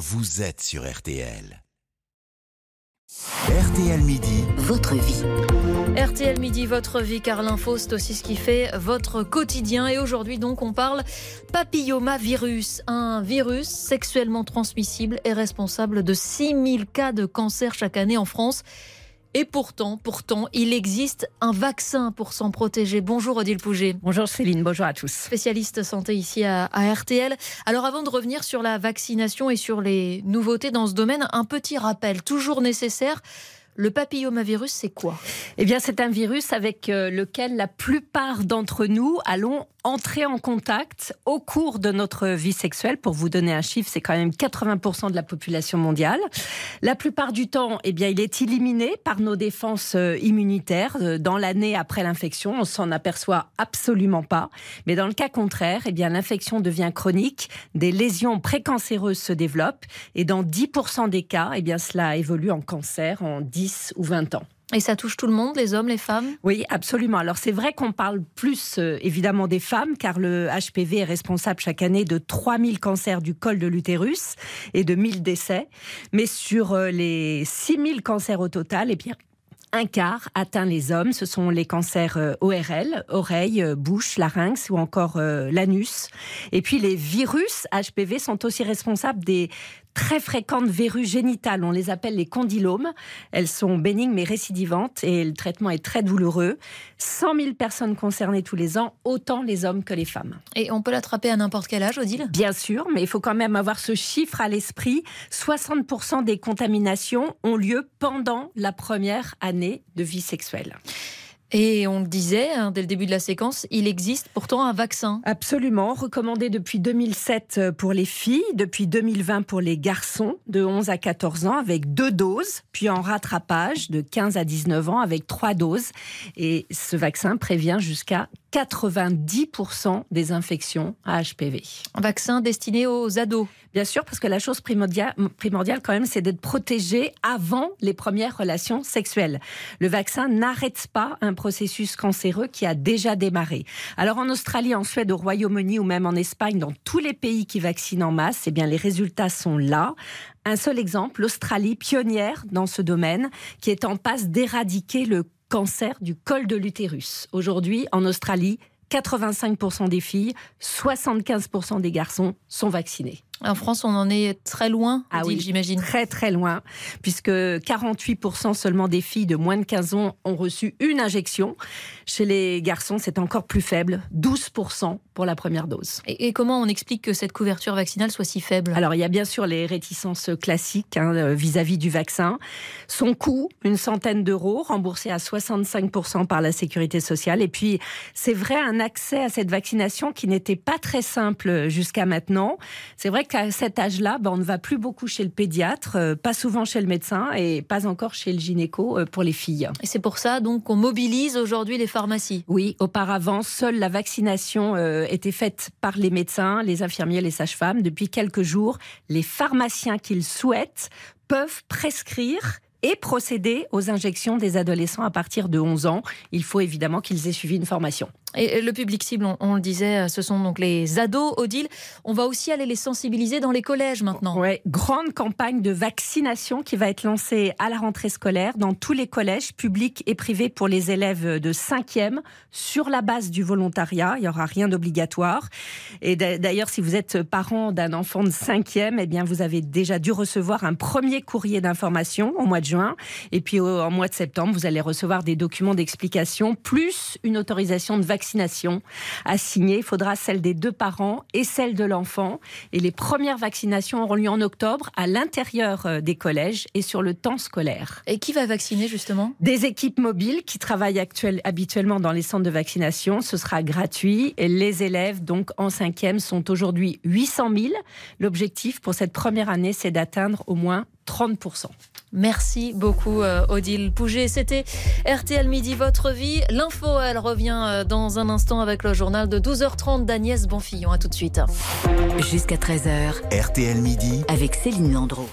vous êtes sur RTL. RTL Midi, votre vie. RTL Midi, votre vie, car l'info, c'est aussi ce qui fait votre quotidien. Et aujourd'hui, donc, on parle papillomavirus, un virus sexuellement transmissible et responsable de 6000 cas de cancer chaque année en France. Et pourtant, pourtant, il existe un vaccin pour s'en protéger. Bonjour Odile Pouget. Bonjour Céline, bonjour à tous. Spécialiste santé ici à, à, RTL. Alors avant de revenir sur la vaccination et sur les nouveautés dans ce domaine, un petit rappel toujours nécessaire. Le papillomavirus, c'est quoi? Eh bien, c'est un virus avec euh, lequel la plupart d'entre nous allons entrer en contact au cours de notre vie sexuelle. Pour vous donner un chiffre, c'est quand même 80% de la population mondiale. La plupart du temps, eh bien, il est éliminé par nos défenses euh, immunitaires euh, dans l'année après l'infection. On s'en aperçoit absolument pas. Mais dans le cas contraire, eh bien, l'infection devient chronique, des lésions précancéreuses se développent et dans 10% des cas, eh bien, cela évolue en cancer en 10 ou 20 ans. Et ça touche tout le monde, les hommes, les femmes? Oui, absolument. Alors c'est vrai qu'on parle plus euh, évidemment des femmes, car le HPV est responsable chaque année de 3000 cancers du col de l'utérus et de 1000 décès. Mais sur euh, les 6000 cancers au total, eh bien, un quart atteint les hommes. Ce sont les cancers euh, ORL, oreille, bouche, larynx ou encore l'anus. Et puis les virus HPV sont aussi responsables des très fréquentes verrues génitales. On les appelle les condylomes. Elles sont bénignes mais récidivantes et le traitement est très douloureux. 100 000 personnes concernées tous les ans, autant les hommes que les femmes. Et on peut l'attraper à n'importe quel âge, Odile? Bien sûr, mais il faut quand même avoir ce chiffre à l'esprit. 60% des contaminations ont lieu pendant la première année de vie sexuelle. Et on le disait hein, dès le début de la séquence, il existe pourtant un vaccin. Absolument, recommandé depuis 2007 pour les filles, depuis 2020 pour les garçons de 11 à 14 ans avec deux doses, puis en rattrapage de 15 à 19 ans avec trois doses. Et ce vaccin prévient jusqu'à 90% des infections à HPV. Un vaccin destiné aux ados Bien sûr, parce que la chose primordiale, primordiale quand même, c'est d'être protégé avant les premières relations sexuelles. Le vaccin n'arrête pas un processus cancéreux qui a déjà démarré. Alors en Australie, en Suède, au Royaume-Uni ou même en Espagne, dans tous les pays qui vaccinent en masse, eh bien les résultats sont là. Un seul exemple, l'Australie, pionnière dans ce domaine, qui est en passe d'éradiquer le cancer du col de l'utérus. Aujourd'hui, en Australie, 85% des filles, 75% des garçons sont vaccinés. En France, on en est très loin, ah oui, j'imagine. Très très loin, puisque 48% seulement des filles de moins de 15 ans ont reçu une injection. Chez les garçons, c'est encore plus faible, 12% pour la première dose. Et, comment on explique que cette couverture vaccinale soit si faible? Alors, il y a bien sûr les réticences classiques hein, euh, vis-à-vis -vis du vaccin. Son coût, une centaine d'euros, remboursé à 65% par la sécurité sociale. Et puis, c'est vrai, un accès à cette vaccination qui n'était pas très simple jusqu'à maintenant. C'est vrai qu'à cet âge-là, ben, on ne va plus beaucoup chez le pédiatre, euh, pas souvent chez le médecin et pas encore chez le gynéco euh, pour les filles. Et c'est pour ça donc qu'on mobilise aujourd'hui les pharmacies. Oui, auparavant, seule la vaccination euh, était faite par les médecins, les infirmiers, les sages-femmes. Depuis quelques jours, les pharmaciens qu'ils souhaitent peuvent prescrire et procéder aux injections des adolescents à partir de 11 ans. Il faut évidemment qu'ils aient suivi une formation. Et le public cible, on, le disait, ce sont donc les ados, Odile. On va aussi aller les sensibiliser dans les collèges maintenant. Oui, grande campagne de vaccination qui va être lancée à la rentrée scolaire dans tous les collèges publics et privés pour les élèves de 5e sur la base du volontariat. Il n'y aura rien d'obligatoire. Et d'ailleurs, si vous êtes parent d'un enfant de 5e, eh bien, vous avez déjà dû recevoir un premier courrier d'information au mois de juin. Et puis, au, en mois de septembre, vous allez recevoir des documents d'explication plus une autorisation de vaccination vaccination à signer. Il faudra celle des deux parents et celle de l'enfant. Et les premières vaccinations auront lieu en octobre à l'intérieur euh, des collèges et sur le temps scolaire. Et qui va vacciner justement? Des équipes mobiles qui travaillent habituellement dans les centres de vaccination. Ce sera gratuit. Et les élèves, donc en cinquième, sont aujourd'hui 800 000. L'objectif pour cette première année, c'est d'atteindre au moins 30%. Merci beaucoup euh, Odile Pouget. C'était RTL Midi, votre vie. L'info, elle revient euh, dans un instant avec le journal de 12h30 d'Agnès Bonfillon. A tout de suite. Jusqu'à 13h. RTL Midi. Avec Céline Landreau.